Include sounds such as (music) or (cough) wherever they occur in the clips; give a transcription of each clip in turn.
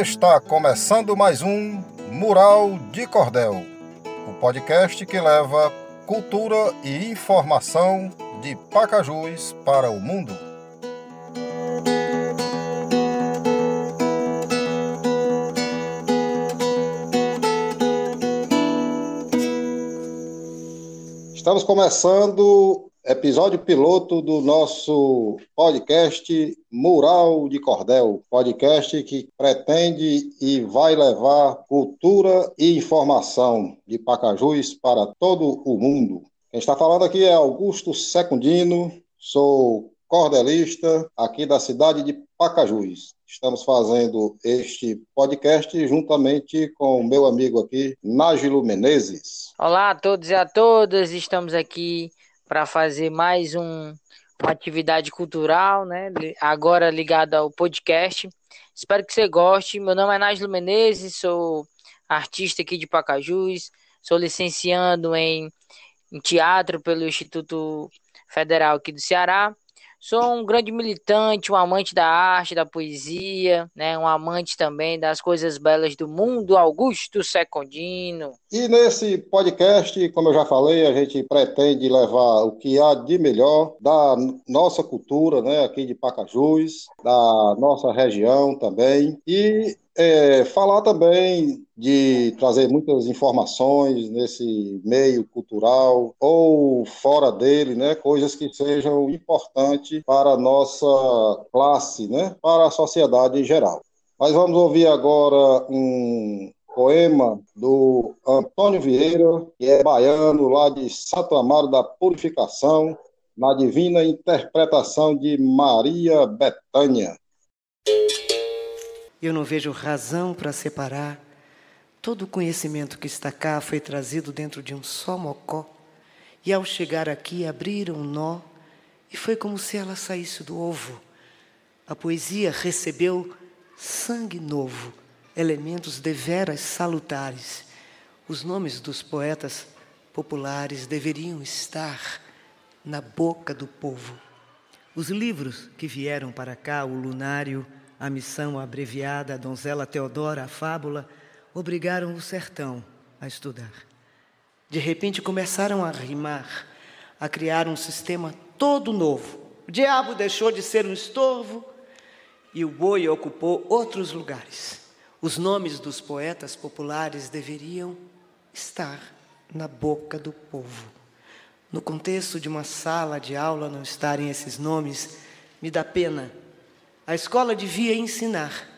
Está começando mais um Mural de Cordel, o podcast que leva cultura e informação de Pacajus para o mundo. Estamos começando episódio piloto do nosso podcast Mural de Cordel, podcast que pretende e vai levar cultura e informação de Pacajus para todo o mundo. Quem está falando aqui é Augusto Secundino, sou cordelista aqui da cidade de Pacajus. Estamos fazendo este podcast juntamente com o meu amigo aqui, Nágilo Menezes. Olá a todos e a todas, estamos aqui para fazer mais um, uma atividade cultural, né? Agora ligada ao podcast. Espero que você goste. Meu nome é Nájilo Menezes, sou artista aqui de Pacajus, sou licenciando em, em teatro pelo Instituto Federal aqui do Ceará. Sou um grande militante, um amante da arte, da poesia, né? um amante também das coisas belas do mundo, Augusto Secondino. E nesse podcast, como eu já falei, a gente pretende levar o que há de melhor da nossa cultura, né, aqui de Pacajus, da nossa região também, e é, falar também de trazer muitas informações nesse meio cultural ou fora dele, né, coisas que sejam importantes para a nossa classe, né, para a sociedade em geral. Mas vamos ouvir agora um poema do Antônio Vieira, que é baiano lá de Santo Amaro da Purificação, na divina interpretação de Maria Betânia. Eu não vejo razão para separar. Todo o conhecimento que está cá foi trazido dentro de um só mocó. E ao chegar aqui, abriram um nó e foi como se ela saísse do ovo. A poesia recebeu sangue novo, elementos deveras salutares. Os nomes dos poetas populares deveriam estar na boca do povo. Os livros que vieram para cá, o Lunário, a missão abreviada, a donzela Teodora, a fábula, obrigaram o sertão a estudar. De repente começaram a rimar, a criar um sistema todo novo. O diabo deixou de ser um estorvo e o boi ocupou outros lugares. Os nomes dos poetas populares deveriam estar na boca do povo. No contexto de uma sala de aula não estarem esses nomes, me dá pena a escola devia ensinar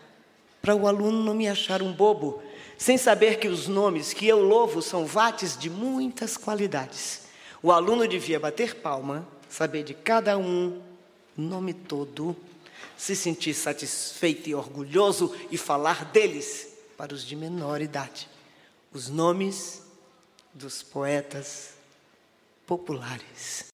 para o aluno não me achar um bobo, sem saber que os nomes que eu louvo são vates de muitas qualidades. O aluno devia bater palma, saber de cada um, nome todo, se sentir satisfeito e orgulhoso e falar deles para os de menor idade. Os nomes dos poetas populares.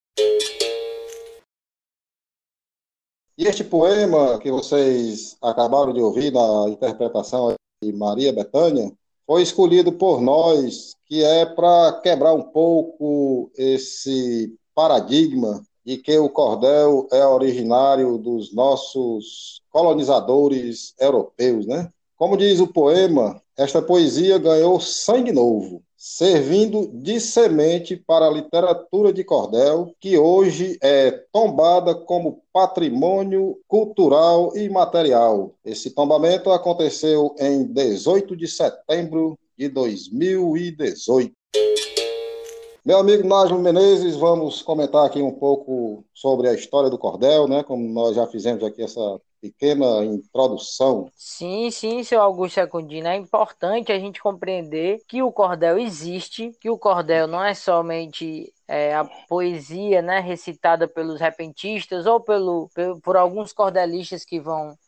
E este poema que vocês acabaram de ouvir na interpretação de Maria Bethânia foi escolhido por nós, que é para quebrar um pouco esse paradigma de que o cordel é originário dos nossos colonizadores europeus, né? Como diz o poema, esta poesia ganhou sangue novo, servindo de semente para a literatura de cordel, que hoje é tombada como patrimônio cultural e material. Esse tombamento aconteceu em 18 de setembro de 2018. Meu amigo Nájimo Menezes, vamos comentar aqui um pouco sobre a história do cordel, né? Como nós já fizemos aqui essa pequena introdução. Sim, sim, seu Augusto Secundino. É importante a gente compreender que o cordel existe, que o cordel não é somente é, a poesia né, recitada pelos repentistas ou pelo, por alguns cordelistas que vão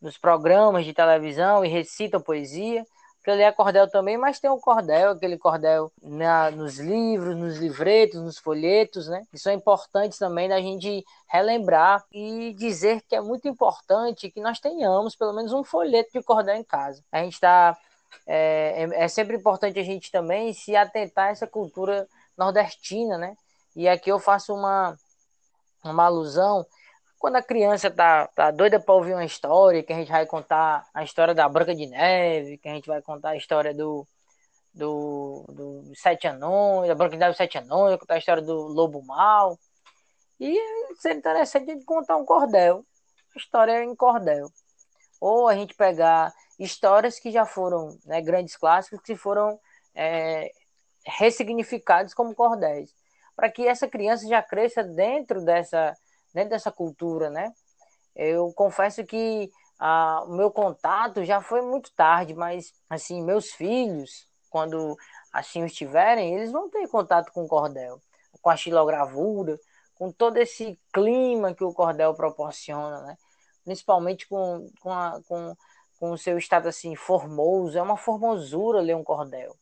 nos programas de televisão e recitam poesia, porque ele é cordel também, mas tem o cordel, aquele cordel na, nos livros, nos livretos, nos folhetos, né? Isso é importante também da gente relembrar e dizer que é muito importante que nós tenhamos pelo menos um folheto de cordel em casa. A gente está. É, é, é sempre importante a gente também se atentar a essa cultura nordestina, né? E aqui eu faço uma, uma alusão quando a criança tá, tá doida para ouvir uma história, que a gente vai contar a história da Branca de Neve, que a gente vai contar a história do, do, do Sete Anões, da Branca de Neve Sete Anões, contar a história do Lobo Mal. E seria interessante a gente contar um cordel, história em cordel. Ou a gente pegar histórias que já foram né, grandes clássicos, que foram é, ressignificados como cordéis. Para que essa criança já cresça dentro dessa dentro dessa cultura, né? Eu confesso que ah, o meu contato já foi muito tarde, mas assim, meus filhos, quando assim estiverem, eles vão ter contato com o cordel, com a xilogravura, com todo esse clima que o cordel proporciona, né? Principalmente com, com, a, com, com o seu estado assim formoso, é uma formosura ler um cordel.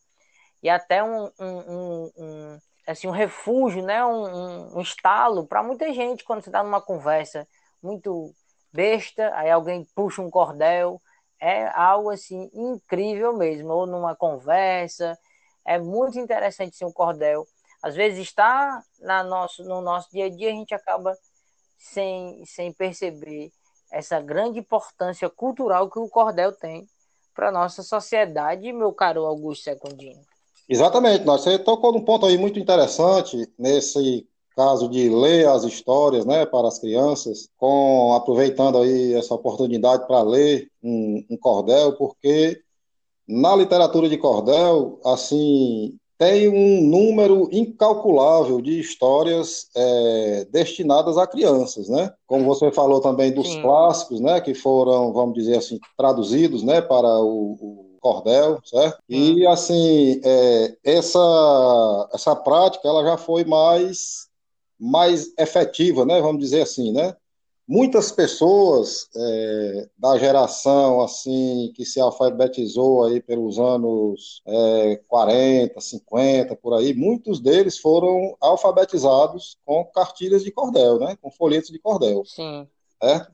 E até um, um, um, um assim, um refúgio, né? um, um estalo para muita gente quando você está numa conversa muito besta, aí alguém puxa um cordel, é algo assim incrível mesmo, ou numa conversa, é muito interessante ser um cordel. Às vezes está na nosso, no nosso dia a dia, a gente acaba sem, sem perceber essa grande importância cultural que o cordel tem para a nossa sociedade, meu caro Augusto Secundino. Exatamente, nós você tocou num ponto aí muito interessante nesse caso de ler as histórias, né, para as crianças, com aproveitando aí essa oportunidade para ler um, um, cordel, porque na literatura de cordel, assim, tem um número incalculável de histórias é, destinadas a crianças, né? Como você falou também dos Sim. clássicos, né, que foram, vamos dizer assim, traduzidos, né, para o, o cordel, certo? E hum. assim, é, essa, essa prática ela já foi mais, mais efetiva, né? Vamos dizer assim, né? Muitas pessoas é, da geração assim que se alfabetizou aí pelos anos é, 40, 50, por aí, muitos deles foram alfabetizados com cartilhas de cordel, né? Com folhetos de cordel. Sim. Certo?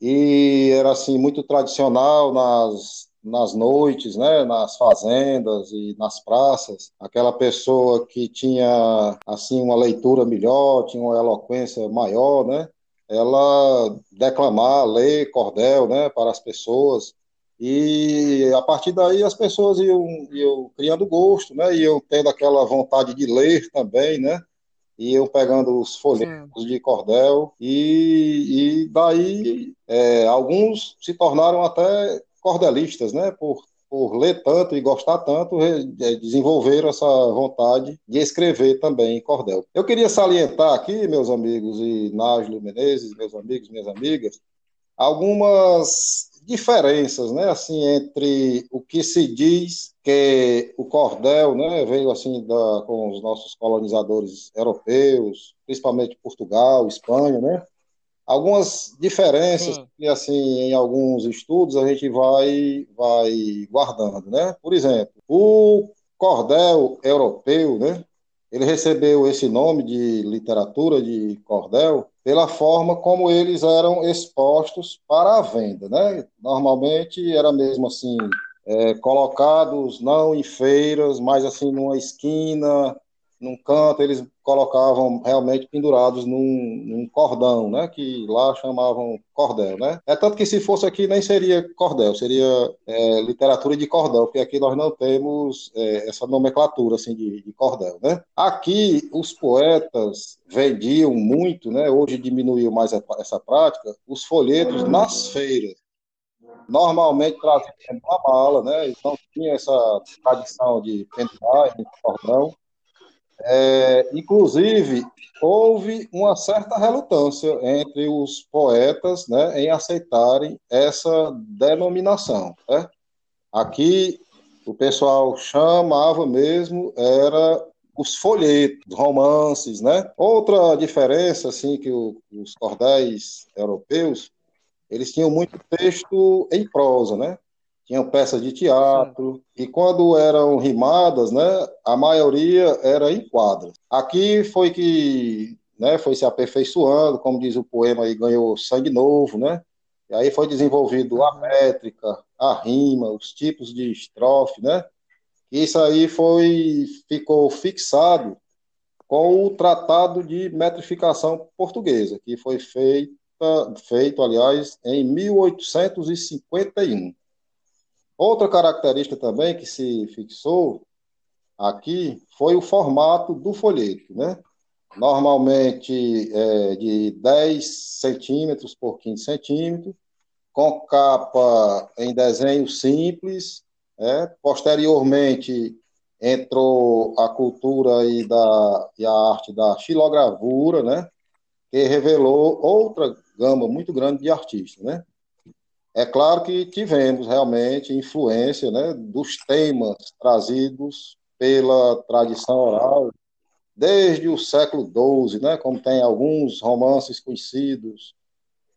E era assim muito tradicional nas nas noites, né, nas fazendas e nas praças, aquela pessoa que tinha assim uma leitura melhor, tinha uma eloquência maior, né, ela declamar, ler cordel, né, para as pessoas e a partir daí as pessoas iam, iam criando gosto, né, iam tendo aquela vontade de ler também, né, iam pegando os folhetos Sim. de cordel e, e daí é, alguns se tornaram até cordelistas, né, por, por ler tanto e gostar tanto, desenvolveram essa vontade de escrever também em cordel. Eu queria salientar aqui, meus amigos, e Nájilo Menezes, meus amigos, minhas amigas, algumas diferenças, né, assim, entre o que se diz que o cordel, né, veio assim da, com os nossos colonizadores europeus, principalmente Portugal, Espanha, né, algumas diferenças Sim. que assim em alguns estudos a gente vai vai guardando, né? Por exemplo, o cordel europeu, né? Ele recebeu esse nome de literatura de cordel pela forma como eles eram expostos para a venda, né? Normalmente era mesmo assim é, colocados não em feiras, mas assim numa esquina, num canto, eles colocavam realmente pendurados num, num, cordão, né, que lá chamavam cordel, né. É tanto que se fosse aqui nem seria cordel, seria é, literatura de cordel, porque aqui nós não temos é, essa nomenclatura assim de, de, cordel, né. Aqui os poetas vendiam muito, né, hoje diminuiu mais essa prática, os folhetos nas feiras normalmente traziam uma mala, né? Então tinha essa tradição de pendurar em cordão. É, inclusive, houve uma certa relutância entre os poetas né, em aceitarem essa denominação. Né? Aqui, o pessoal chamava mesmo, era os folhetos, romances, né? Outra diferença, assim, que o, os cordéis europeus, eles tinham muito texto em prosa, né? Tinham peças de teatro, Sim. e quando eram rimadas, né, a maioria era em quadras. Aqui foi que né, foi se aperfeiçoando, como diz o poema, e ganhou sangue novo, né? E aí foi desenvolvido a métrica, a rima, os tipos de estrofe, né? Isso aí foi ficou fixado com o Tratado de Metrificação Portuguesa, que foi feito feito, aliás, em 1851. Outra característica também que se fixou aqui foi o formato do folheto, né? Normalmente é de 10 centímetros por 15 centímetros, com capa em desenho simples. É? Posteriormente, entrou a cultura e, da, e a arte da xilogravura, né? que revelou outra gama muito grande de artistas. Né? É claro que tivemos realmente influência né, dos temas trazidos pela tradição oral desde o século XII, né, como tem alguns romances conhecidos,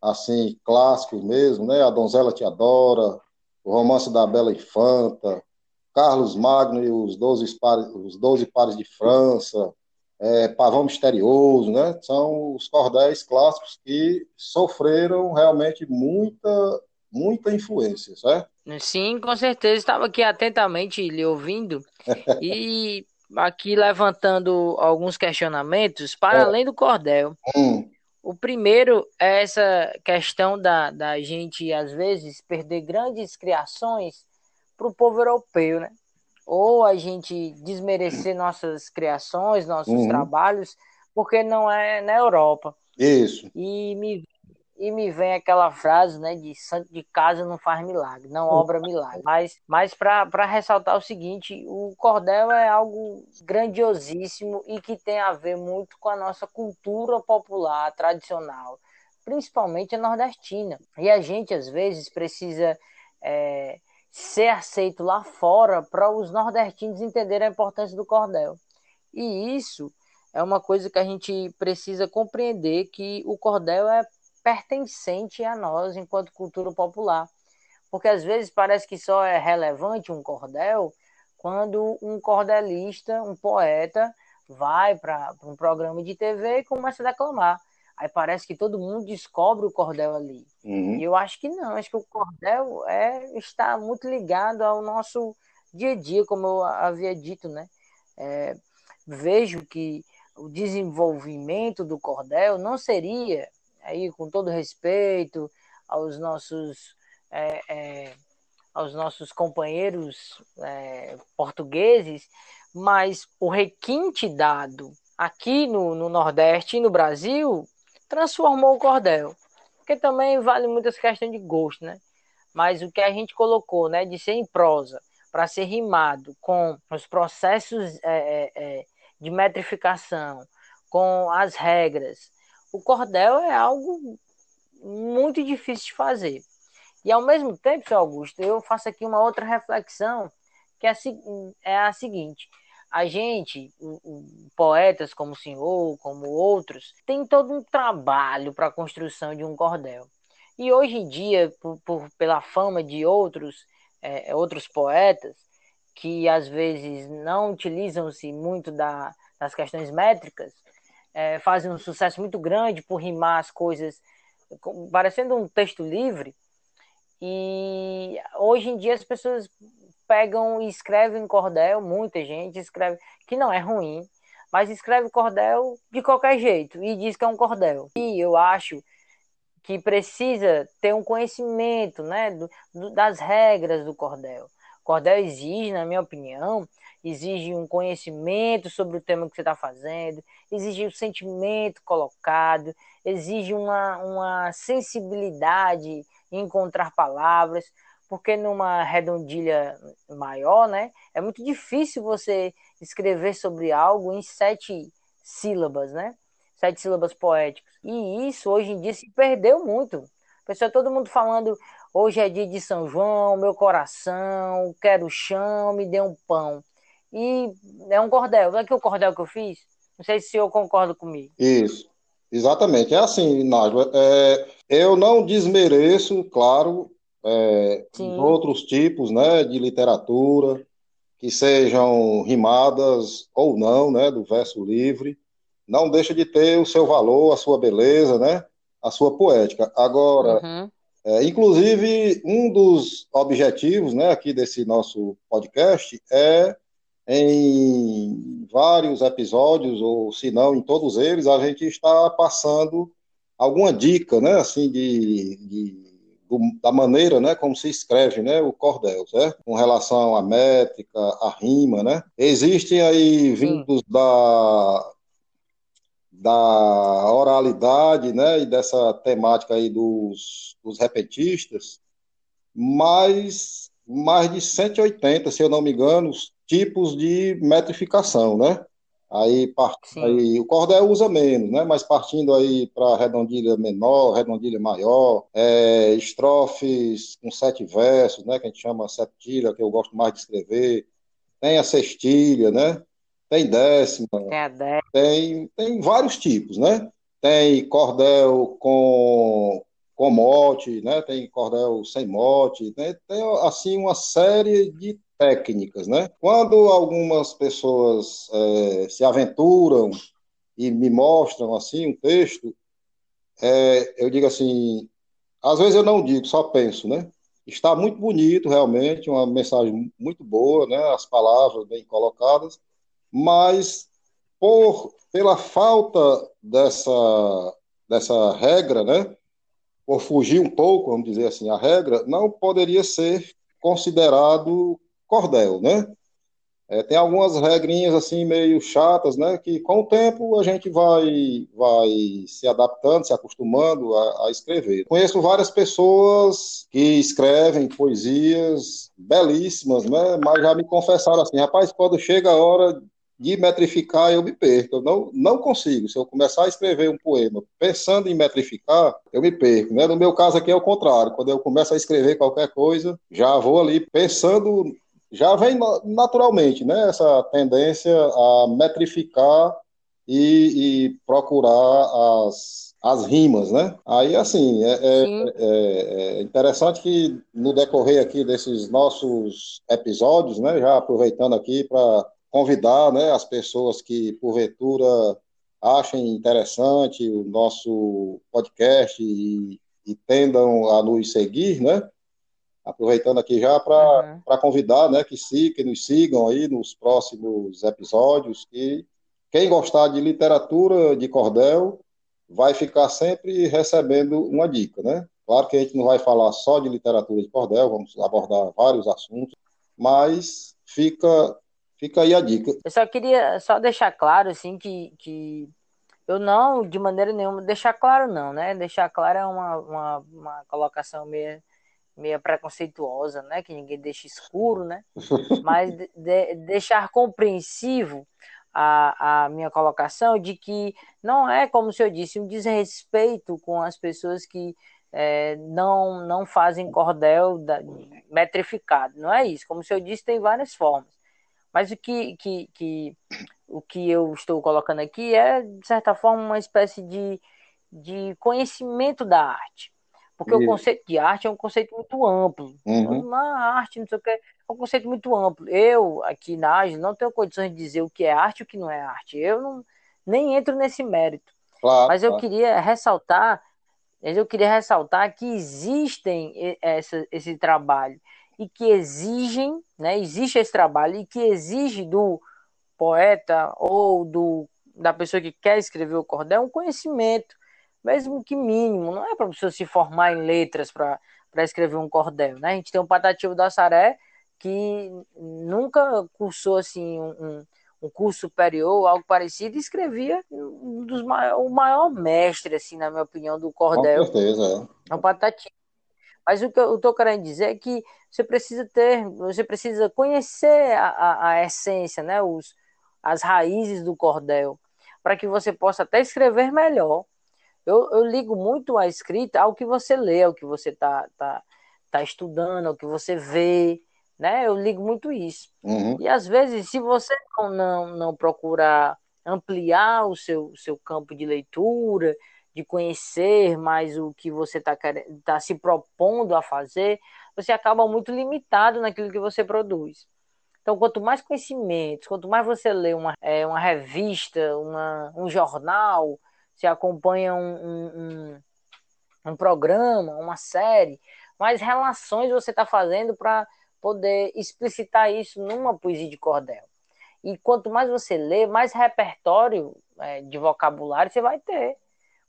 assim, clássicos mesmo, né, A Donzela Te Adora, o romance da Bela Infanta, Carlos Magno e os Doze Pares, os Doze Pares de França, é, Pavão Misterioso, né, são os cordéis clássicos que sofreram realmente muita, muita influência, certo? Sim, com certeza. Estava aqui atentamente lhe ouvindo (laughs) e aqui levantando alguns questionamentos para é. além do cordel. Hum. O primeiro é essa questão da, da gente, às vezes, perder grandes criações para o povo europeu, né? Ou a gente desmerecer nossas criações, nossos uhum. trabalhos, porque não é na Europa. Isso. E me e me vem aquela frase, né, de santo de casa não faz milagre, não obra (laughs) milagre. Mas, mas para ressaltar o seguinte, o cordel é algo grandiosíssimo e que tem a ver muito com a nossa cultura popular tradicional, principalmente a nordestina. E a gente às vezes precisa é, ser aceito lá fora para os nordestinos entenderem a importância do cordel. E isso é uma coisa que a gente precisa compreender que o cordel é pertencente a nós enquanto cultura popular. Porque às vezes parece que só é relevante um cordel quando um cordelista, um poeta, vai para um programa de TV e começa a declamar. Aí parece que todo mundo descobre o cordel ali. Uhum. E eu acho que não, acho que o cordel é, está muito ligado ao nosso dia a dia, como eu havia dito, né? É, vejo que o desenvolvimento do cordel não seria aí com todo respeito aos nossos é, é, aos nossos companheiros é, portugueses, mas o requinte dado aqui no, no Nordeste e no Brasil transformou o cordel, porque também vale muitas questões de gosto, né? Mas o que a gente colocou, né, de ser em prosa para ser rimado com os processos é, é, é, de metrificação, com as regras, o cordel é algo muito difícil de fazer. E ao mesmo tempo, seu Augusto, eu faço aqui uma outra reflexão, que é a, é a seguinte: a gente, poetas como o senhor, como outros, tem todo um trabalho para a construção de um cordel. E hoje em dia, por, por pela fama de outros, é, outros poetas, que às vezes não utilizam-se muito da, das questões métricas, é, fazem um sucesso muito grande por rimar as coisas, parecendo um texto livre. E hoje em dia as pessoas pegam e escrevem cordel, muita gente escreve, que não é ruim, mas escreve cordel de qualquer jeito e diz que é um cordel. E eu acho que precisa ter um conhecimento né, do, das regras do cordel. Cordel exige, na minha opinião, exige um conhecimento sobre o tema que você está fazendo, exige o um sentimento colocado, exige uma, uma sensibilidade em encontrar palavras, porque numa redondilha maior, né, é muito difícil você escrever sobre algo em sete sílabas, né? Sete sílabas poéticas. E isso hoje em dia se perdeu muito. Pessoal, todo mundo falando, hoje é dia de São João, meu coração, quero chão, me dê um pão e é um cordel. Não é que o cordel que eu fiz? Não sei se o senhor concorda comigo. Isso. Exatamente. É assim, Nájua. É, eu não desmereço, claro, é, outros tipos né, de literatura, que sejam rimadas ou não, né, do verso livre. Não deixa de ter o seu valor, a sua beleza, né, a sua poética. Agora, uhum. É, inclusive, um dos objetivos né, aqui desse nosso podcast é em vários episódios, ou se não em todos eles, a gente está passando alguma dica, né, assim, de, de da maneira, né, como se escreve, né, o cordel, certo? Com relação à métrica, à rima, né? Existem aí vindos da da oralidade, né, e dessa temática aí dos, dos repetistas, mais mais de 180, se eu não me engano, tipos de metrificação, né? Aí, part... aí o cordel usa menos, né? Mas partindo aí para redondilha menor, redondilha maior, é, estrofes com sete versos, né? Que a gente chama septilha, que eu gosto mais de escrever. Tem a sextilha, né? Tem décima. Tem a décima. Tem, tem vários tipos, né? Tem cordel com, com mote, né? Tem cordel sem mote, né? tem assim uma série de técnicas, né? Quando algumas pessoas é, se aventuram e me mostram assim um texto, é, eu digo assim, às vezes eu não digo, só penso, né? Está muito bonito, realmente, uma mensagem muito boa, né? As palavras bem colocadas, mas por pela falta dessa dessa regra, né? Por fugir um pouco, vamos dizer assim, a regra não poderia ser considerado cordel, né? É, tem algumas regrinhas assim meio chatas, né? Que com o tempo a gente vai, vai se adaptando, se acostumando a, a, escrever. Conheço várias pessoas que escrevem poesias belíssimas, né? Mas já me confessaram assim, rapaz, quando chega a hora de metrificar, eu me perco. Eu não, não consigo. Se eu começar a escrever um poema pensando em metrificar, eu me perco. Né? No meu caso aqui é o contrário. Quando eu começo a escrever qualquer coisa, já vou ali pensando já vem naturalmente, né, essa tendência a metrificar e, e procurar as, as rimas, né? Aí, assim, é, é, é, é, interessante que no decorrer aqui desses nossos episódios, né, já aproveitando aqui para convidar, né, as pessoas que, porventura, achem interessante o nosso podcast e, e tendam a nos seguir, né, aproveitando aqui já para uhum. convidar, né, que, se, que nos sigam aí nos próximos episódios, que quem gostar de literatura de cordel vai ficar sempre recebendo uma dica, né? Claro que a gente não vai falar só de literatura de cordel, vamos abordar vários assuntos, mas fica fica aí a dica. Eu só queria só deixar claro assim que, que eu não, de maneira nenhuma, deixar claro não, né? Deixar claro é uma, uma, uma colocação meio meio preconceituosa, né? Que ninguém deixa escuro, né? (laughs) Mas de, de, deixar compreensivo a, a minha colocação de que não é, como o senhor disse, um desrespeito com as pessoas que é, não, não fazem cordel da, metrificado. Não é isso. Como o senhor disse, tem várias formas. Mas o que, que, que, o que eu estou colocando aqui é, de certa forma, uma espécie de, de conhecimento da arte. Porque Isso. o conceito de arte é um conceito muito amplo. Uhum. Na arte, não sei o que, é um conceito muito amplo. Eu, aqui na arte, não tenho condições de dizer o que é arte e o que não é arte. Eu não, nem entro nesse mérito. Claro, Mas eu claro. queria ressaltar, eu queria ressaltar que existem essa, esse trabalho e que exigem, né, existe esse trabalho e que exige do poeta ou do, da pessoa que quer escrever o cordel um conhecimento mesmo que mínimo, não é para você se formar em letras para escrever um cordel, né? A gente tem um Patativo da Saré que nunca cursou assim um, um curso superior, algo parecido, e escrevia um dos maior, o maior mestre, assim, na minha opinião, do cordel. Com certeza, é. é o Patativo. Mas o que eu estou querendo dizer é que você precisa ter, você precisa conhecer a, a, a essência, né? Os, as raízes do cordel, para que você possa até escrever melhor eu, eu ligo muito a escrita ao que você lê, ao que você está tá, tá estudando, ao que você vê, né? Eu ligo muito isso. Uhum. E às vezes, se você não, não, não procurar ampliar o seu, seu campo de leitura, de conhecer mais o que você está tá se propondo a fazer, você acaba muito limitado naquilo que você produz. Então, quanto mais conhecimentos, quanto mais você lê uma, é, uma revista, uma, um jornal, se acompanha um, um, um programa, uma série, mais relações você está fazendo para poder explicitar isso numa poesia de cordel. E quanto mais você lê, mais repertório é, de vocabulário você vai ter.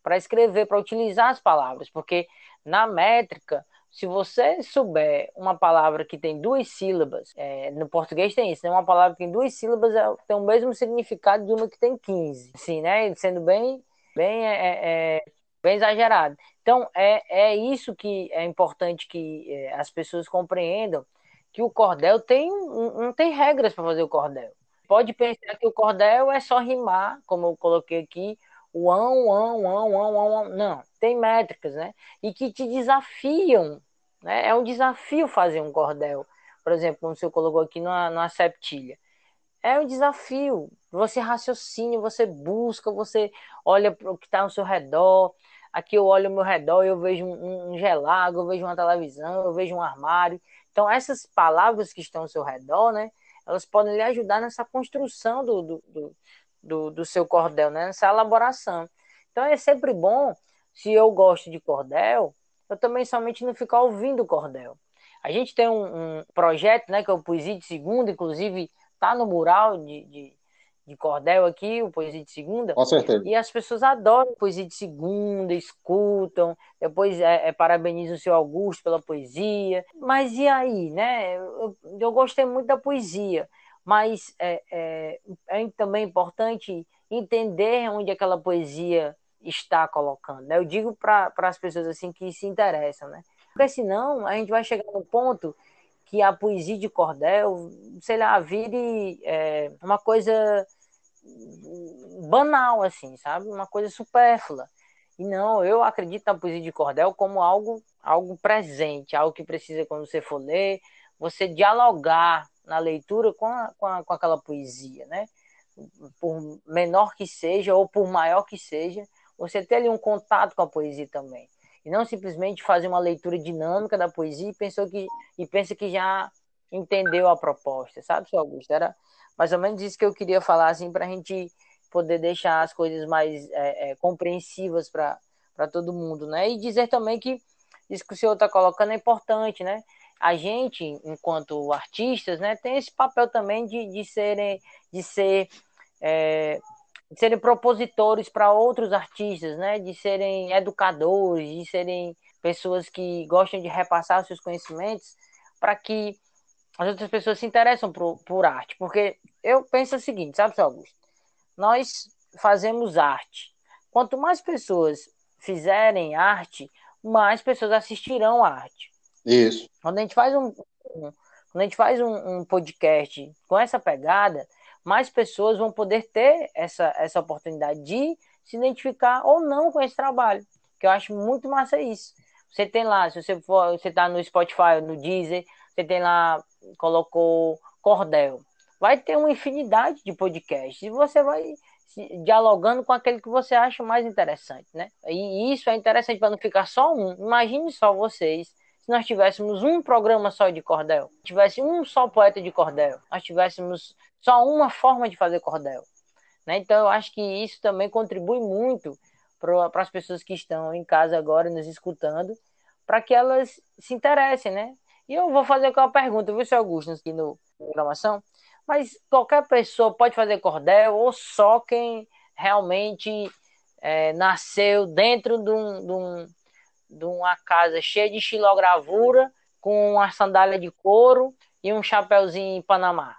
Para escrever, para utilizar as palavras, porque na métrica, se você souber uma palavra que tem duas sílabas, é, no português tem isso, né? Uma palavra que tem duas sílabas é, tem o mesmo significado de uma que tem 15, assim, né? Sendo bem, bem, é, é, é, bem exagerado. Então, é, é isso que é importante que é, as pessoas compreendam, que o cordel tem, não tem regras para fazer o cordel. Pode pensar que o cordel é só rimar, como eu coloquei aqui, ão, ão, ão, ão, ão, não, tem métricas, né? E que te desafiam, né? É um desafio fazer um cordel, por exemplo, como senhor colocou aqui na, na septilha. É um desafio, você raciocina, você busca, você olha para o que está ao seu redor. Aqui eu olho ao meu redor, eu vejo um, um gelago, eu vejo uma televisão, eu vejo um armário. Então, essas palavras que estão ao seu redor, né? Elas podem lhe ajudar nessa construção do, do, do do, do seu cordel, né? nessa elaboração. Então é sempre bom, se eu gosto de cordel, eu também somente não ficar ouvindo cordel. A gente tem um, um projeto, né, que é o Poesia de Segunda, inclusive tá no mural de, de, de, cordel aqui, o Poesia de Segunda. Com certeza. E as pessoas adoram Poesia de Segunda, escutam, depois é, é, parabenizam o seu Augusto pela poesia. Mas e aí, né? Eu, eu gostei muito da poesia mas é, é, é também importante entender onde aquela poesia está colocando. Né? Eu digo para as pessoas assim que se interessam, né? Porque senão a gente vai chegar no ponto que a poesia de cordel, sei lá, vire é, uma coisa banal, assim, sabe? Uma coisa supérflua. E não, eu acredito na poesia de cordel como algo, algo presente, algo que precisa, quando você for ler, você dialogar na leitura com, a, com, a, com aquela poesia, né? Por menor que seja ou por maior que seja, você ter ali um contato com a poesia também. E não simplesmente fazer uma leitura dinâmica da poesia e, pensou que, e pensa que já entendeu a proposta, sabe, seu Augusto? Era mais ou menos isso que eu queria falar, assim, para a gente poder deixar as coisas mais é, é, compreensivas para todo mundo, né? E dizer também que isso que o senhor está colocando é importante, né? A gente, enquanto artistas, né, tem esse papel também de, de serem, de ser, é, de serem propositores para outros artistas, né, de serem educadores, de serem pessoas que gostam de repassar seus conhecimentos para que as outras pessoas se interessam por, por arte. Porque eu penso o seguinte, sabe, seu Augusto? Nós fazemos arte. Quanto mais pessoas fizerem arte, mais pessoas assistirão à arte. Isso. Quando a gente faz um, um quando a gente faz um, um, podcast com essa pegada, mais pessoas vão poder ter essa, essa oportunidade de se identificar ou não com esse trabalho. Que eu acho muito massa isso. Você tem lá, se você for, você tá no Spotify, no Deezer, você tem lá, colocou Cordel. Vai ter uma infinidade de podcasts e você vai dialogando com aquele que você acha mais interessante, né? E isso é interessante para não ficar só um. Imagine só vocês nós tivéssemos um programa só de cordel, tivesse um só poeta de cordel, nós tivéssemos só uma forma de fazer cordel. Né? Então, eu acho que isso também contribui muito para as pessoas que estão em casa agora nos escutando, para que elas se interessem, né? E eu vou fazer aquela pergunta, viu, seu Augusto, aqui no programação, mas qualquer pessoa pode fazer cordel ou só quem realmente é, nasceu dentro de um, de um de uma casa cheia de estilogravura, com uma sandália de couro e um chapéuzinho em Panamá?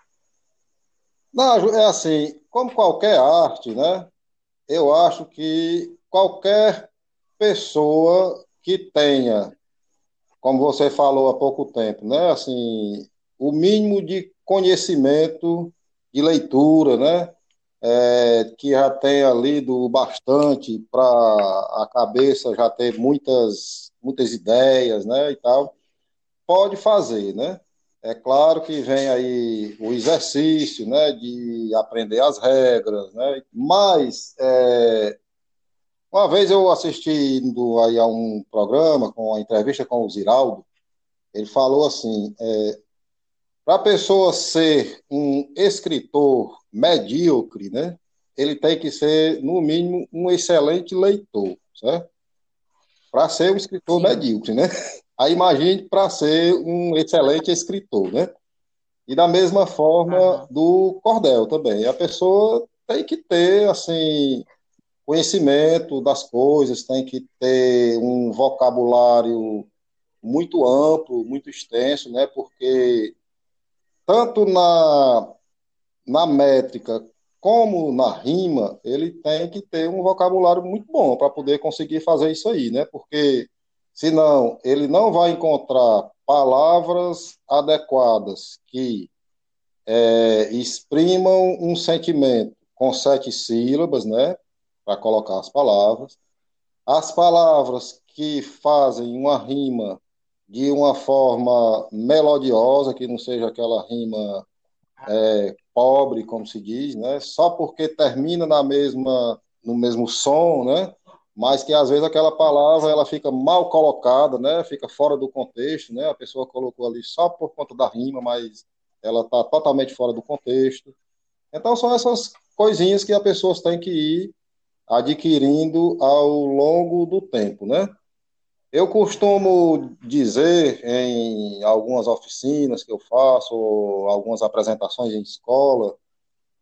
Não, é assim, como qualquer arte, né? Eu acho que qualquer pessoa que tenha, como você falou há pouco tempo, né? Assim, o mínimo de conhecimento de leitura, né? É, que já tenha lido bastante para a cabeça já ter muitas, muitas ideias, né, e tal, pode fazer, né? É claro que vem aí o exercício, né, de aprender as regras, né? Mas é, uma vez eu assistindo aí a um programa com a entrevista com o Ziraldo, ele falou assim, é, para a pessoa ser um escritor medíocre, né? Ele tem que ser, no mínimo, um excelente leitor, certo? Para ser um escritor Sim. medíocre, né? Aí imagine para ser um excelente escritor, né? E da mesma forma do cordel também. A pessoa tem que ter, assim, conhecimento das coisas, tem que ter um vocabulário muito amplo, muito extenso, né? Porque tanto na, na métrica como na rima, ele tem que ter um vocabulário muito bom para poder conseguir fazer isso aí, né? Porque senão ele não vai encontrar palavras adequadas que é, exprimam um sentimento com sete sílabas, né? Para colocar as palavras. As palavras que fazem uma rima de uma forma melodiosa, que não seja aquela rima é, pobre, como se diz, né? Só porque termina na mesma, no mesmo som, né? Mas que às vezes aquela palavra ela fica mal colocada, né? Fica fora do contexto, né? A pessoa colocou ali só por conta da rima, mas ela está totalmente fora do contexto. Então são essas coisinhas que a pessoa tem que ir adquirindo ao longo do tempo, né? Eu costumo dizer em algumas oficinas que eu faço, algumas apresentações em escola,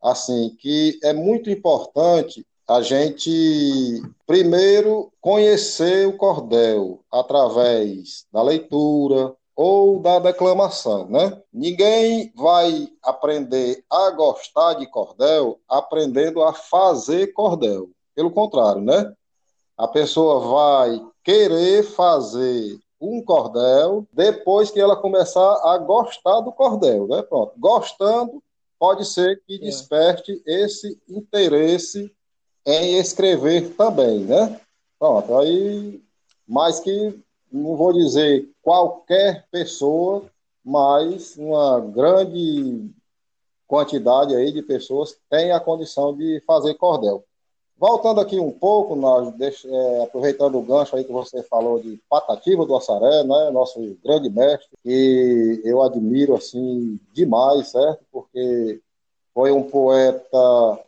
assim, que é muito importante a gente primeiro conhecer o cordel através da leitura ou da declamação, né? Ninguém vai aprender a gostar de cordel aprendendo a fazer cordel. Pelo contrário, né? A pessoa vai querer fazer um cordel depois que ela começar a gostar do cordel, né? Pronto. Gostando, pode ser que é. desperte é. esse interesse em escrever também, né? Pronto, aí, mais que, não vou dizer qualquer pessoa, mas uma grande quantidade aí de pessoas tem a condição de fazer cordel. Voltando aqui um pouco, nós deixa, é, aproveitando o gancho aí que você falou de Patativa do Assaré, né, nosso grande mestre, que eu admiro assim demais, certo? Porque foi um poeta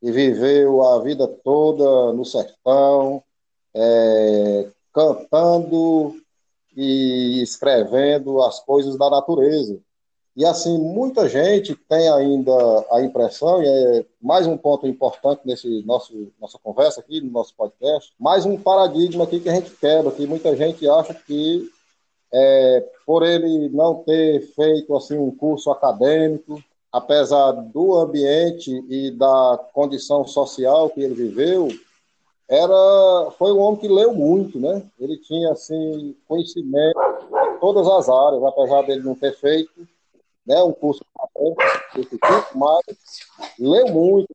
que viveu a vida toda no sertão, é, cantando e escrevendo as coisas da natureza. E assim, muita gente tem ainda a impressão, e é mais um ponto importante nesse nosso nossa conversa aqui, no nosso podcast, mais um paradigma aqui que a gente quebra, que muita gente acha que é, por ele não ter feito assim um curso acadêmico, apesar do ambiente e da condição social que ele viveu, era foi um homem que leu muito, né? Ele tinha assim conhecimento em todas as áreas, apesar dele não ter feito né, um curso mas leu muito,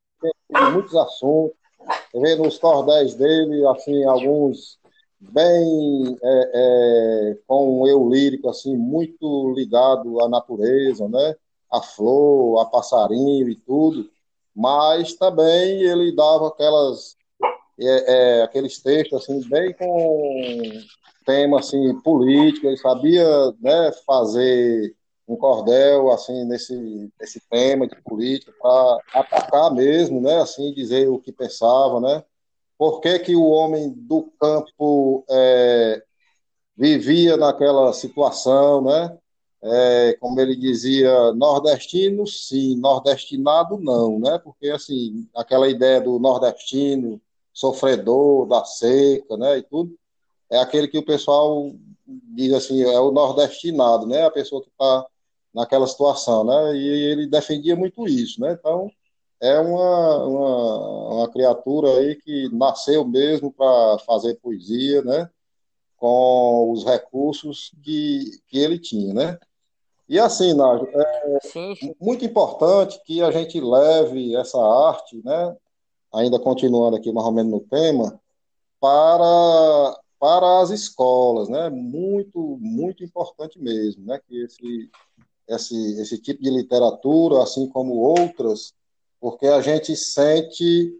muitos assuntos, vê nos cordéis dele, assim, alguns bem é, é, com um eu lírico, assim, muito ligado à natureza, né, a flor, a passarinho e tudo, mas também ele dava aquelas, é, é aqueles textos, assim, bem com tema, assim, político, ele sabia, né, fazer um cordel assim nesse, nesse tema de política para atacar mesmo, né? Assim dizer o que pensava, né? Por que, que o homem do campo é, vivia naquela situação, né? É, como ele dizia, nordestino sim, nordestinado não, né? Porque assim aquela ideia do nordestino sofredor da seca, né? E tudo é aquele que o pessoal diz assim é o nordestinado, né? A pessoa que está naquela situação, né? E ele defendia muito isso, né? Então, é uma, uma, uma criatura aí que nasceu mesmo para fazer poesia, né? Com os recursos que, que ele tinha, né? E assim, Nádio, é sim, sim. muito importante que a gente leve essa arte, né? Ainda continuando aqui mais ou menos no tema, para, para as escolas, né? Muito, muito importante mesmo, né? Que esse, esse, esse tipo de literatura, assim como outras, porque a gente sente,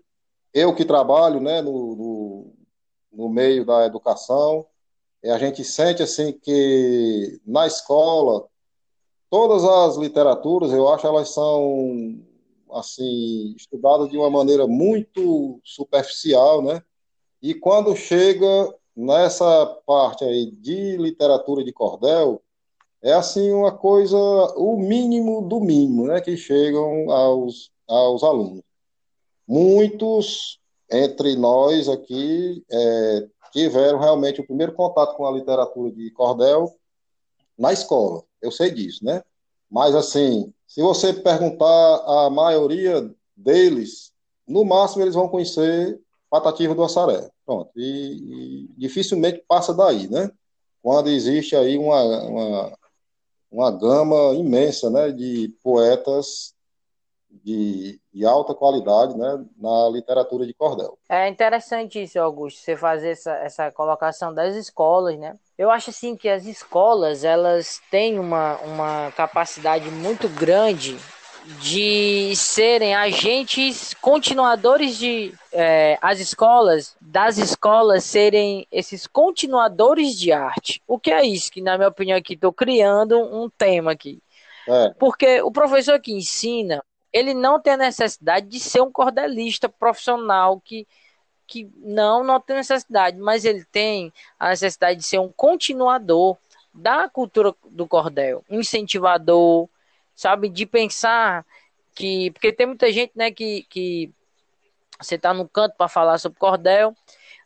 eu que trabalho né, no, no, no meio da educação, a gente sente assim que na escola todas as literaturas, eu acho, elas são assim estudadas de uma maneira muito superficial, né? E quando chega nessa parte aí de literatura de cordel, é assim uma coisa, o mínimo do mínimo, né, que chegam aos, aos alunos. Muitos entre nós aqui é, tiveram realmente o primeiro contato com a literatura de cordel na escola. Eu sei disso, né? Mas, assim, se você perguntar a maioria deles, no máximo eles vão conhecer Patativa do Assaré. Pronto. E, e dificilmente passa daí, né? Quando existe aí uma, uma, uma gama imensa né, de poetas de, de, alta qualidade né, na literatura de cordel. É interessante isso, Augusto, você fazer essa, essa colocação das escolas, né? Eu acho assim que as escolas elas têm uma, uma capacidade muito grande de serem agentes continuadores de é, as escolas, das escolas serem esses continuadores de arte. O que é isso? Que na minha opinião aqui estou criando um tema aqui. É. Porque o professor que ensina, ele não tem a necessidade de ser um cordelista profissional que que não, não tem necessidade, mas ele tem a necessidade de ser um continuador da cultura do cordel, um incentivador, sabe? De pensar que. Porque tem muita gente, né, que, que você tá no canto para falar sobre cordel,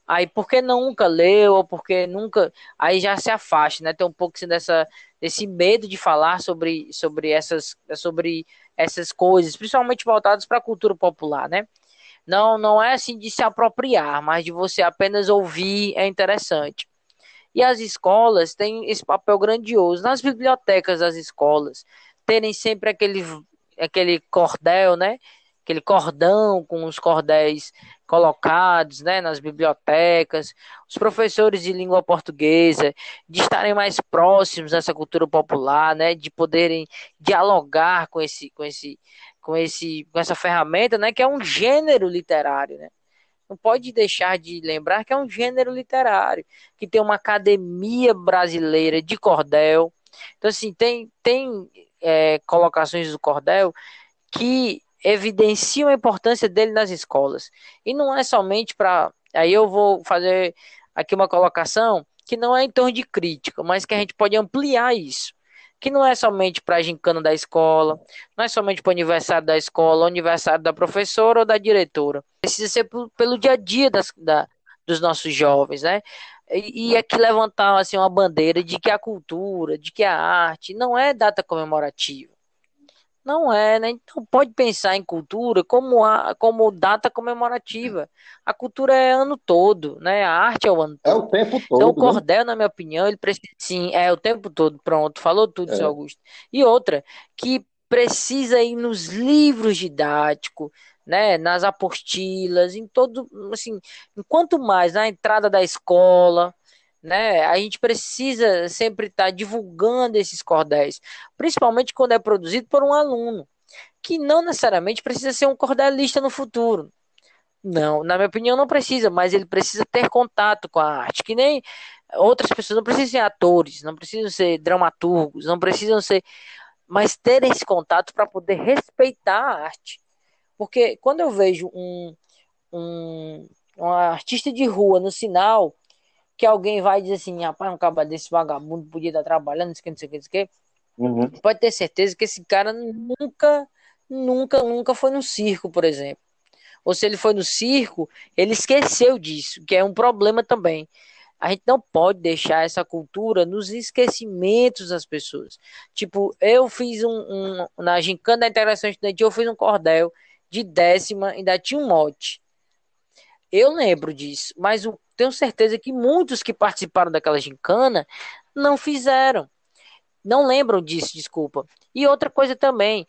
aí porque nunca leu, ou porque nunca. Aí já se afasta, né? Tem um pouco assim, dessa, desse medo de falar sobre, sobre, essas, sobre essas coisas, principalmente voltadas para a cultura popular, né? Não, não é assim de se apropriar, mas de você apenas ouvir é interessante. E as escolas têm esse papel grandioso. Nas bibliotecas das escolas, terem sempre aquele, aquele cordel, né? Aquele cordão com os cordéis colocados, né, nas bibliotecas, os professores de língua portuguesa, de estarem mais próximos dessa cultura popular, né, de poderem dialogar com esse, com esse, com esse, com essa ferramenta, né, que é um gênero literário, né? Não pode deixar de lembrar que é um gênero literário, que tem uma academia brasileira de cordel. Então, assim, tem, tem é, colocações do Cordel que evidenciam a importância dele nas escolas. E não é somente para. Aí eu vou fazer aqui uma colocação que não é em torno de crítica, mas que a gente pode ampliar isso. Que não é somente para a gincana da escola, não é somente para o aniversário da escola, aniversário da professora ou da diretora. Precisa ser pelo, pelo dia a dia das, da, dos nossos jovens, né? E, e aqui levantar assim, uma bandeira de que a cultura, de que a arte não é data comemorativa. Não é, né? Então pode pensar em cultura como, a, como data comemorativa. A cultura é ano todo, né? A arte é o ano todo. É o tempo todo. Então o né? cordel, né? na minha opinião, ele precisa. Sim, é o tempo todo. Pronto, falou tudo, é. seu Augusto. E outra, que precisa ir nos livros didáticos, né, nas apostilas, em todo, assim, enquanto mais na entrada da escola, né, a gente precisa sempre estar tá divulgando esses cordéis, principalmente quando é produzido por um aluno, que não necessariamente precisa ser um cordelista no futuro. Não, na minha opinião não precisa, mas ele precisa ter contato com a arte, que nem outras pessoas não precisam ser atores, não precisam ser dramaturgos, não precisam ser, mas ter esse contato para poder respeitar a arte porque quando eu vejo um, um, um artista de rua no sinal, que alguém vai dizer assim, rapaz, um caba desse vagabundo podia estar trabalhando, não sei o que, não sei o que, não sei o que. Uhum. Pode ter certeza que esse cara nunca, nunca, nunca foi no circo, por exemplo. Ou se ele foi no circo, ele esqueceu disso, que é um problema também. A gente não pode deixar essa cultura nos esquecimentos das pessoas. Tipo, eu fiz um, um na gincana da integração estudantil, eu fiz um cordel de décima ainda tinha um mote. Eu lembro disso, mas eu tenho certeza que muitos que participaram daquela gincana não fizeram. Não lembram disso, desculpa. E outra coisa também,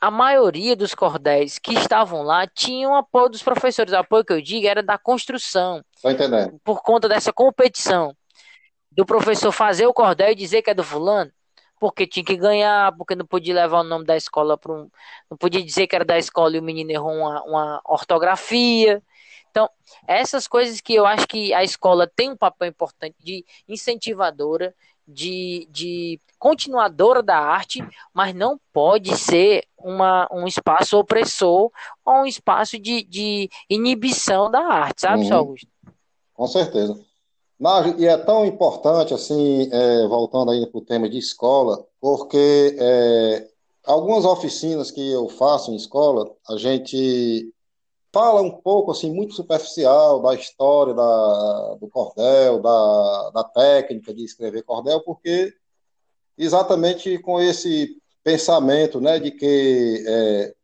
a maioria dos cordéis que estavam lá tinham apoio dos professores. O apoio que eu digo era da construção. Tô entendendo. Por conta dessa competição. Do professor fazer o cordel e dizer que é do fulano porque tinha que ganhar, porque não podia levar o nome da escola para um. Não podia dizer que era da escola e o menino errou uma, uma ortografia. Então, essas coisas que eu acho que a escola tem um papel importante de incentivadora, de, de continuadora da arte, mas não pode ser uma, um espaço opressor ou um espaço de, de inibição da arte, sabe, uhum. Augusto? Com certeza. E é tão importante, assim, é, voltando ainda para o tema de escola, porque é, algumas oficinas que eu faço em escola, a gente fala um pouco, assim, muito superficial da história da, do cordel, da, da técnica de escrever cordel, porque exatamente com esse pensamento, né, de que é,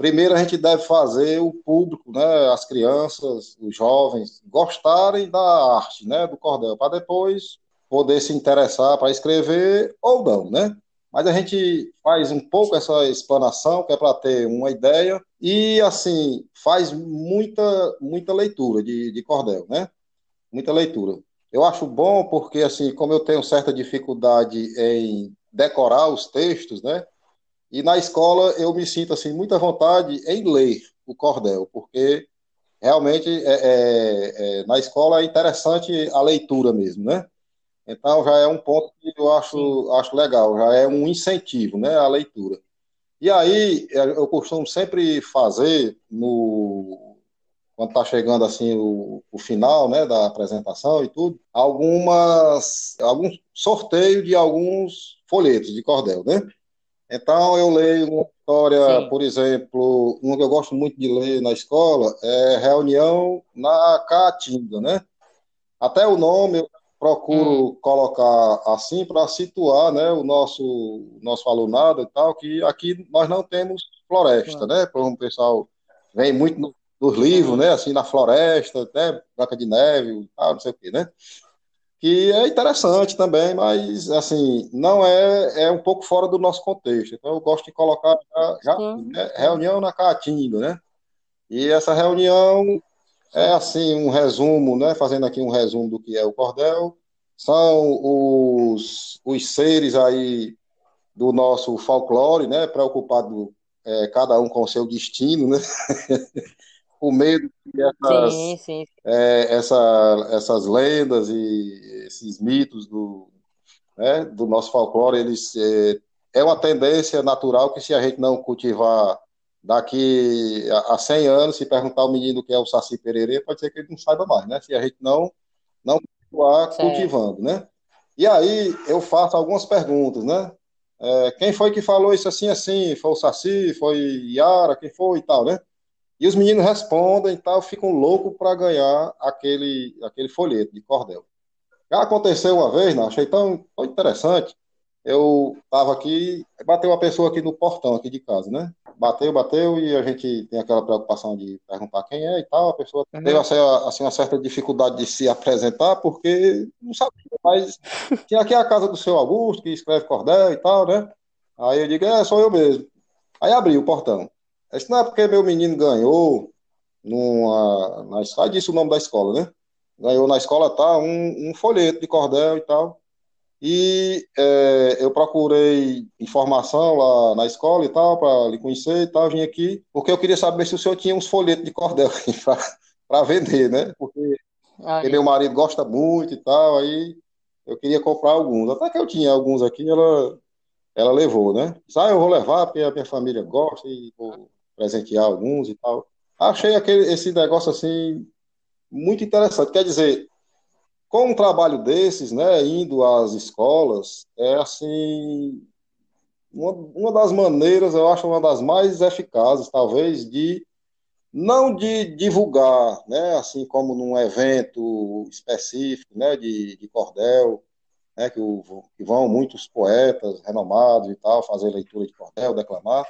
primeiro a gente deve fazer o público, né, as crianças, os jovens, gostarem da arte, né, do cordel, para depois poder se interessar para escrever ou não, né? Mas a gente faz um pouco essa explanação, que é para ter uma ideia, e assim, faz muita, muita leitura de, de cordel, né? Muita leitura. Eu acho bom porque, assim, como eu tenho certa dificuldade em decorar os textos, né? E na escola eu me sinto, assim, muita vontade em ler o cordel, porque realmente é, é, é, na escola é interessante a leitura mesmo, né? Então já é um ponto que eu acho, acho legal, já é um incentivo, né, a leitura. E aí eu costumo sempre fazer no quando está chegando assim o, o, final, né, da apresentação e tudo, algumas algum sorteio de alguns folhetos de cordel, né? Então eu leio uma história, Sim. por exemplo, uma que eu gosto muito de ler na escola é Reunião na Caatinga, né? Até o nome eu procuro hum. colocar assim para situar né, o nosso, nosso alunado e tal, que aqui nós não temos floresta, né? Como o pessoal vem muito no, nos livros, né? Assim, na floresta, né? Branca de Neve, tal, não sei o quê, né? Que é interessante também, mas assim, não é, é um pouco fora do nosso contexto. Então eu gosto de colocar já, né, reunião na Caatinga, né? E essa reunião é assim um resumo, né? Fazendo aqui um resumo do que é o cordel. São os, os seres aí do nosso folclore, né? Preocupado é, cada um com o seu destino, né? (laughs) com medo que essas, sim, sim. É, essa, essas lendas e esses mitos do, né, do nosso folclore, eles é, é uma tendência natural que se a gente não cultivar daqui a, 100 anos, se perguntar ao menino o que é o Saci Pererê, pode ser que ele não saiba mais, né? Se a gente não, não continuar certo. cultivando, né? E aí eu faço algumas perguntas, né? É, quem foi que falou isso assim, assim? Foi o Saci? Foi Yara? Quem foi e tal, né? E os meninos respondem e tal, ficam loucos para ganhar aquele, aquele folheto de cordel. Já aconteceu uma vez, não, achei tão, tão interessante. Eu estava aqui, bateu uma pessoa aqui no portão aqui de casa, né? bateu, bateu, e a gente tem aquela preocupação de perguntar quem é e tal. A pessoa uhum. teve assim, assim, uma certa dificuldade de se apresentar, porque não sabia, mas tinha aqui a casa do seu Augusto, que escreve cordel e tal, né? Aí eu digo, é, sou eu mesmo. Aí abri o portão. Isso não é porque meu menino ganhou numa. Na, aí disse o nome da escola, né? Ganhou na escola, tá? Um, um folheto de cordel e tal. E é, eu procurei informação lá na escola e tal, para lhe conhecer e tal, vim aqui, porque eu queria saber se o senhor tinha uns folhetos de cordel para vender, né? Porque, meu marido gosta muito e tal, aí eu queria comprar alguns. Até que eu tinha alguns aqui, ela, ela levou, né? Disse, ah, eu vou levar, porque a minha família gosta e vou presentear alguns e tal. Achei aquele, esse negócio assim muito interessante. Quer dizer, com um trabalho desses, né, indo às escolas, é assim, uma, uma das maneiras, eu acho uma das mais eficazes, talvez, de não de divulgar, né, assim como num evento específico, né, de, de cordel, né, que, o, que vão muitos poetas renomados e tal fazer leitura de cordel, declamar,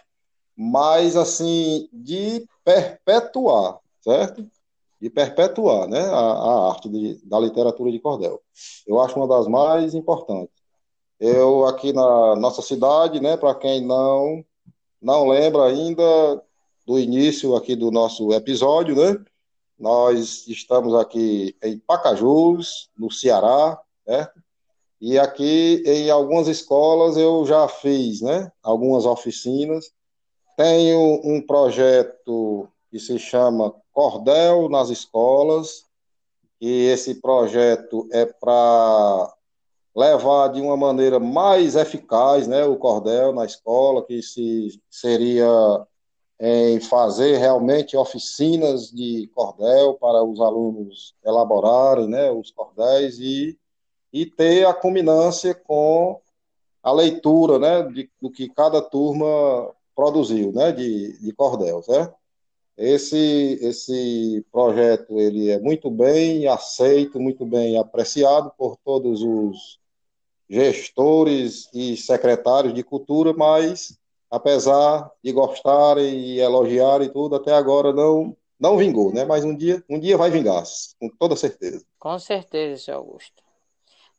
mas assim de perpetuar, certo? de perpetuar né, a, a arte de, da literatura de cordel. Eu acho uma das mais importantes. Eu, aqui na nossa cidade, né, para quem não, não lembra ainda do início aqui do nosso episódio, né, nós estamos aqui em Pacajus, no Ceará, certo? E aqui em algumas escolas eu já fiz, né, algumas oficinas. Tenho um projeto que se chama Cordel nas Escolas, e esse projeto é para levar de uma maneira mais eficaz né, o cordel na escola, que se, seria em fazer realmente oficinas de cordel para os alunos elaborarem né, os cordéis e, e ter a culminância com a leitura né, de, do que cada turma produziu né, de, de cordel, certo? Esse, esse projeto ele é muito bem aceito, muito bem apreciado por todos os gestores e secretários de cultura, mas apesar de gostarem e elogiarem tudo, até agora não não vingou, né? Mas um dia, um dia vai vingar, com toda certeza. Com certeza, seu Augusto.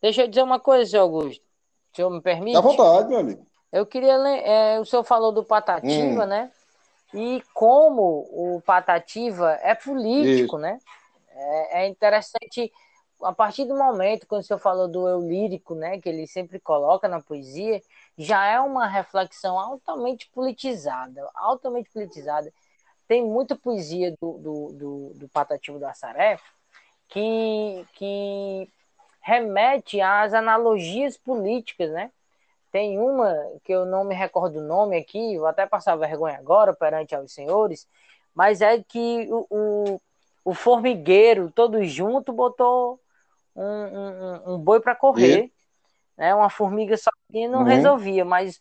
Deixa eu dizer uma coisa, seu Augusto. O senhor me permite? À vontade, meu amigo. Eu queria. É, o senhor falou do Patativa, hum. né? E como o Patativa é político, Isso. né? É, é, interessante, a partir do momento, quando o senhor falou do eu lírico, né? Que ele sempre coloca na poesia, já é uma reflexão altamente politizada, altamente politizada. Tem muita poesia do, do, do, do Patativa do Assaré que, que remete às analogias políticas, né? Tem uma que eu não me recordo o nome aqui, vou até passar vergonha agora perante aos senhores, mas é que o, o, o formigueiro, todo junto, botou um, um, um boi para correr. E? Né? Uma formiga sozinha não uhum. resolvia, mas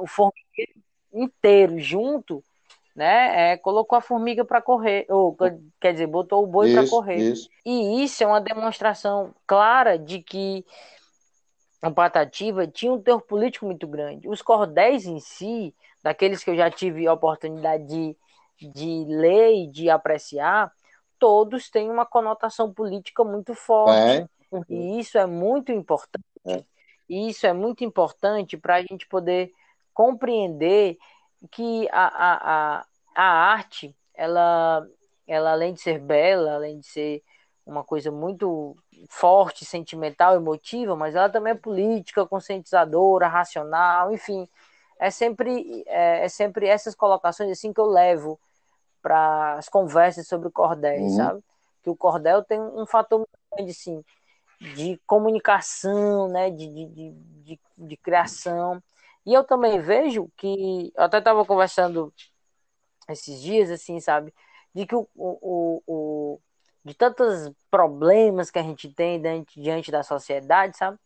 o formigueiro inteiro junto né? É, colocou a formiga para correr, ou quer dizer, botou o boi para correr. Isso. E isso é uma demonstração clara de que a Patativa tinha um teor político muito grande. Os cordéis em si, daqueles que eu já tive a oportunidade de, de ler e de apreciar, todos têm uma conotação política muito forte. É. E isso é muito importante. É. E isso é muito importante para a gente poder compreender que a, a, a, a arte, ela, ela além de ser bela, além de ser uma coisa muito forte, sentimental, emotiva, mas ela também é política, conscientizadora, racional, enfim. É sempre, é, é sempre essas colocações assim que eu levo para as conversas sobre o cordel, uhum. sabe? Que o cordel tem um fator muito grande, assim, de comunicação, né? de, de, de, de, de criação. E eu também vejo que, eu até estava conversando esses dias, assim, sabe? De que o, o, o, de tantos problemas que a gente tem diante, diante da sociedade, sabe?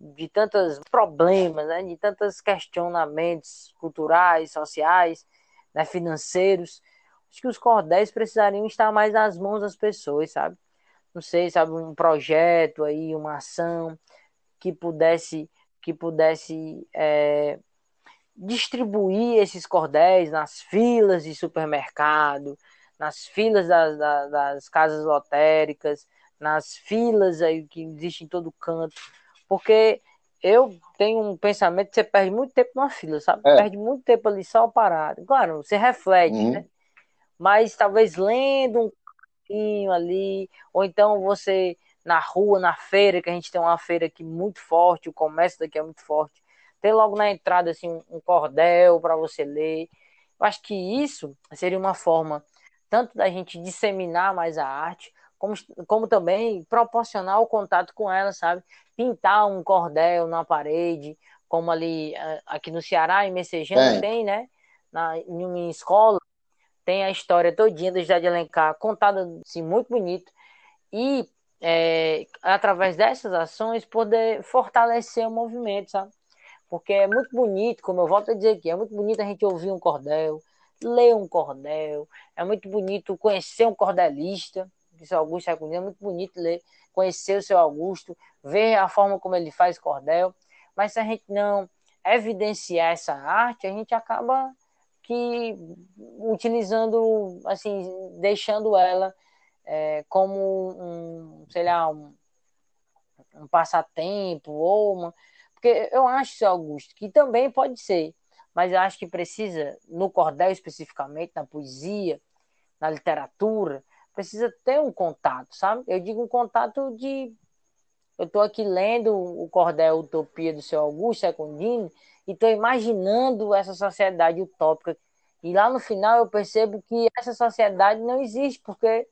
De tantos problemas, né? De tantos questionamentos culturais, sociais, né? financeiros. Acho que os cordéis precisariam estar mais nas mãos das pessoas, sabe? Não sei, sabe, um projeto aí, uma ação que pudesse que pudesse é, distribuir esses cordéis nas filas de supermercado, nas filas das, das, das casas lotéricas, nas filas aí que existem em todo canto, porque eu tenho um pensamento que você perde muito tempo numa fila, sabe? É. Perde muito tempo ali só parado. Claro, você reflete, uhum. né? Mas talvez lendo um pouquinho ali, ou então você na rua, na feira, que a gente tem uma feira aqui muito forte, o comércio daqui é muito forte. Tem logo na entrada assim um cordel para você ler. Eu acho que isso seria uma forma tanto da gente disseminar mais a arte, como, como também proporcionar o contato com ela, sabe? Pintar um cordel na parede, como ali aqui no Ceará, em Messejana, é. tem, né? Na, em uma escola, tem a história todinha do José de Alencar, contada assim, muito bonito. E é, através dessas ações, poder fortalecer o movimento, sabe? Porque é muito bonito, como eu volto a dizer aqui, é muito bonito a gente ouvir um cordel, ler um cordel, é muito bonito conhecer um cordelista, o seu Augusto é muito bonito ler, conhecer o seu Augusto, ver a forma como ele faz cordel, mas se a gente não evidenciar essa arte, a gente acaba que utilizando, assim, deixando ela é, como um, sei lá, um, um passatempo ou uma, porque eu acho, seu Augusto, que também pode ser, mas eu acho que precisa, no cordel especificamente, na poesia, na literatura, precisa ter um contato, sabe? Eu digo um contato de. Eu estou aqui lendo o cordel Utopia do seu Augusto Secundino e estou imaginando essa sociedade utópica. E lá no final eu percebo que essa sociedade não existe, porque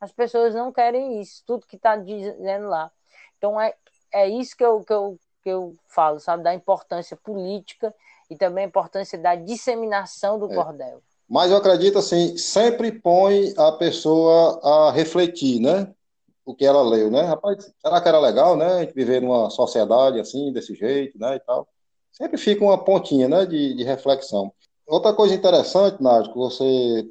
as pessoas não querem isso, tudo que está dizendo lá. Então é, é isso que eu, que eu que eu falo, sabe, da importância política e também a importância da disseminação do é. cordel. Mas eu acredito assim, sempre põe a pessoa a refletir, né? O que ela leu, né? Rapaz, será que era legal, né? A gente viver numa sociedade assim, desse jeito, né? E tal. Sempre fica uma pontinha, né? De, de reflexão. Outra coisa interessante, Nádio, que você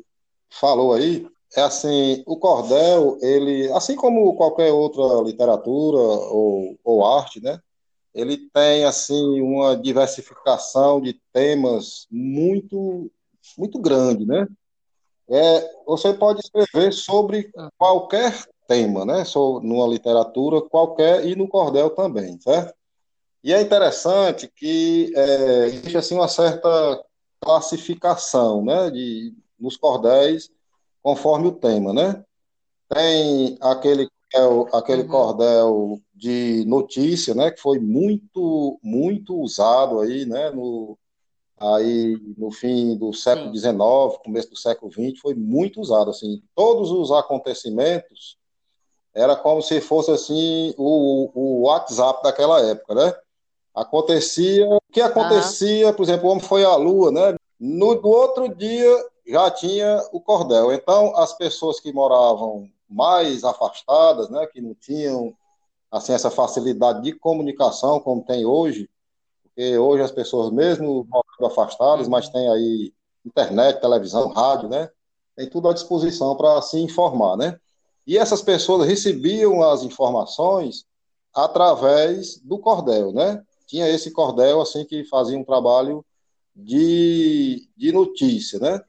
falou aí, é assim, o cordel, ele, assim como qualquer outra literatura ou, ou arte, né? Ele tem assim uma diversificação de temas muito muito grande, né? É, você pode escrever sobre qualquer tema, né? Sou numa literatura qualquer e no cordel também, certo? E é interessante que é, existe assim uma certa classificação, né? De nos cordéis conforme o tema, né? Tem aquele aquele uhum. cordel de notícia, né? Que foi muito muito usado aí, né? No aí no fim do século XIX, começo do século XX, foi muito usado, assim, todos os acontecimentos era como se fosse, assim, o, o WhatsApp daquela época, né? Acontecia, o que acontecia, uhum. por exemplo, o homem foi à lua, né? No, no outro dia já tinha o cordel. Então, as pessoas que moravam mais afastadas, né, que não tinham assim essa facilidade de comunicação como tem hoje, porque hoje as pessoas, mesmo afastadas, mas tem aí internet, televisão, rádio, né? Tem tudo à disposição para se informar, né? E essas pessoas recebiam as informações através do cordel, né? Tinha esse cordel, assim, que fazia um trabalho de, de notícia, né?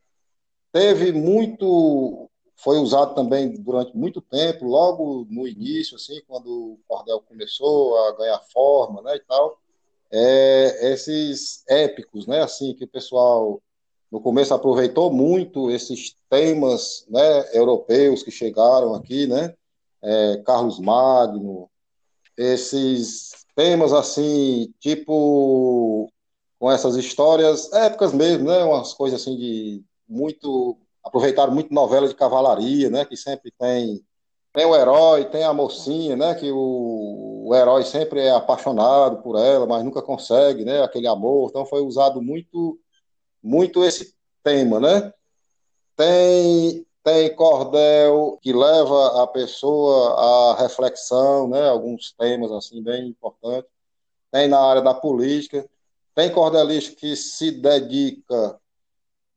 Teve muito, foi usado também durante muito tempo, logo no início, assim, quando o cordel começou a ganhar forma, né, e tal, é, esses épicos, né, assim, que o pessoal no começo aproveitou muito esses temas, né, europeus que chegaram aqui, né, é, Carlos Magno, esses temas assim, tipo com essas histórias épicas mesmo, né, umas coisas assim de muito aproveitaram muito novela de cavalaria, né, que sempre tem tem o herói, tem a mocinha, né? Que o, o herói sempre é apaixonado por ela, mas nunca consegue, né? Aquele amor. Então foi usado muito, muito esse tema, né? Tem tem cordel que leva a pessoa à reflexão, né? Alguns temas assim bem importantes. Tem na área da política. Tem cordelista que se dedica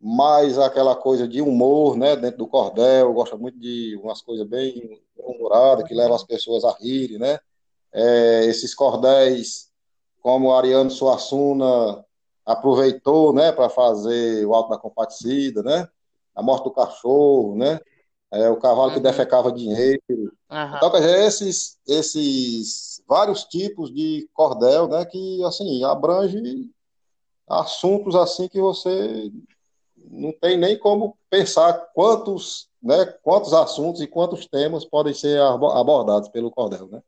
mais aquela coisa de humor, né, dentro do cordel, gosta muito de umas coisas bem humoradas, que levam as pessoas a rirem, né, é, esses cordéis, como Ariano Suassuna aproveitou, né, para fazer o Alto da Compadecida, né, a morte do cachorro, né, é, o cavalo que uhum. defecava dinheiro. Uhum. Então, quer dizer, esses, esses vários tipos de cordel, né, que, assim, abrange assuntos, assim, que você não tem nem como pensar quantos, né, quantos assuntos e quantos temas podem ser abordados pelo Cordel, né?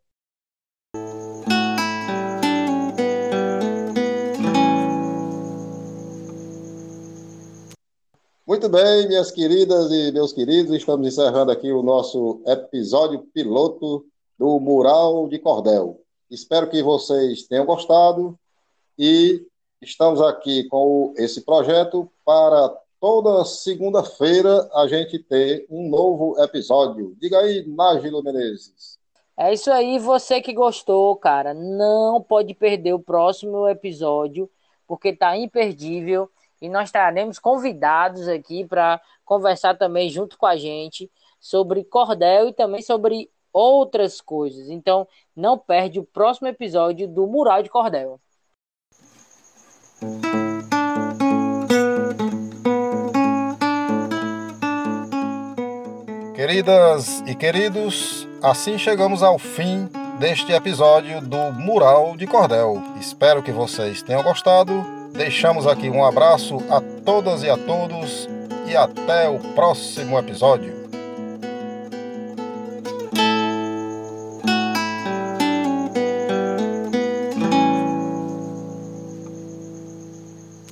Muito bem, minhas queridas e meus queridos, estamos encerrando aqui o nosso episódio piloto do Mural de Cordel. Espero que vocês tenham gostado e estamos aqui com esse projeto para toda segunda-feira a gente ter um novo episódio. Diga aí, Nájilo Menezes. É isso aí, você que gostou, cara, não pode perder o próximo episódio, porque tá imperdível e nós estaremos convidados aqui para conversar também junto com a gente sobre cordel e também sobre outras coisas. Então, não perde o próximo episódio do Mural de Cordel. Queridas e queridos, assim chegamos ao fim deste episódio do Mural de Cordel. Espero que vocês tenham gostado. Deixamos aqui um abraço a todas e a todos e até o próximo episódio.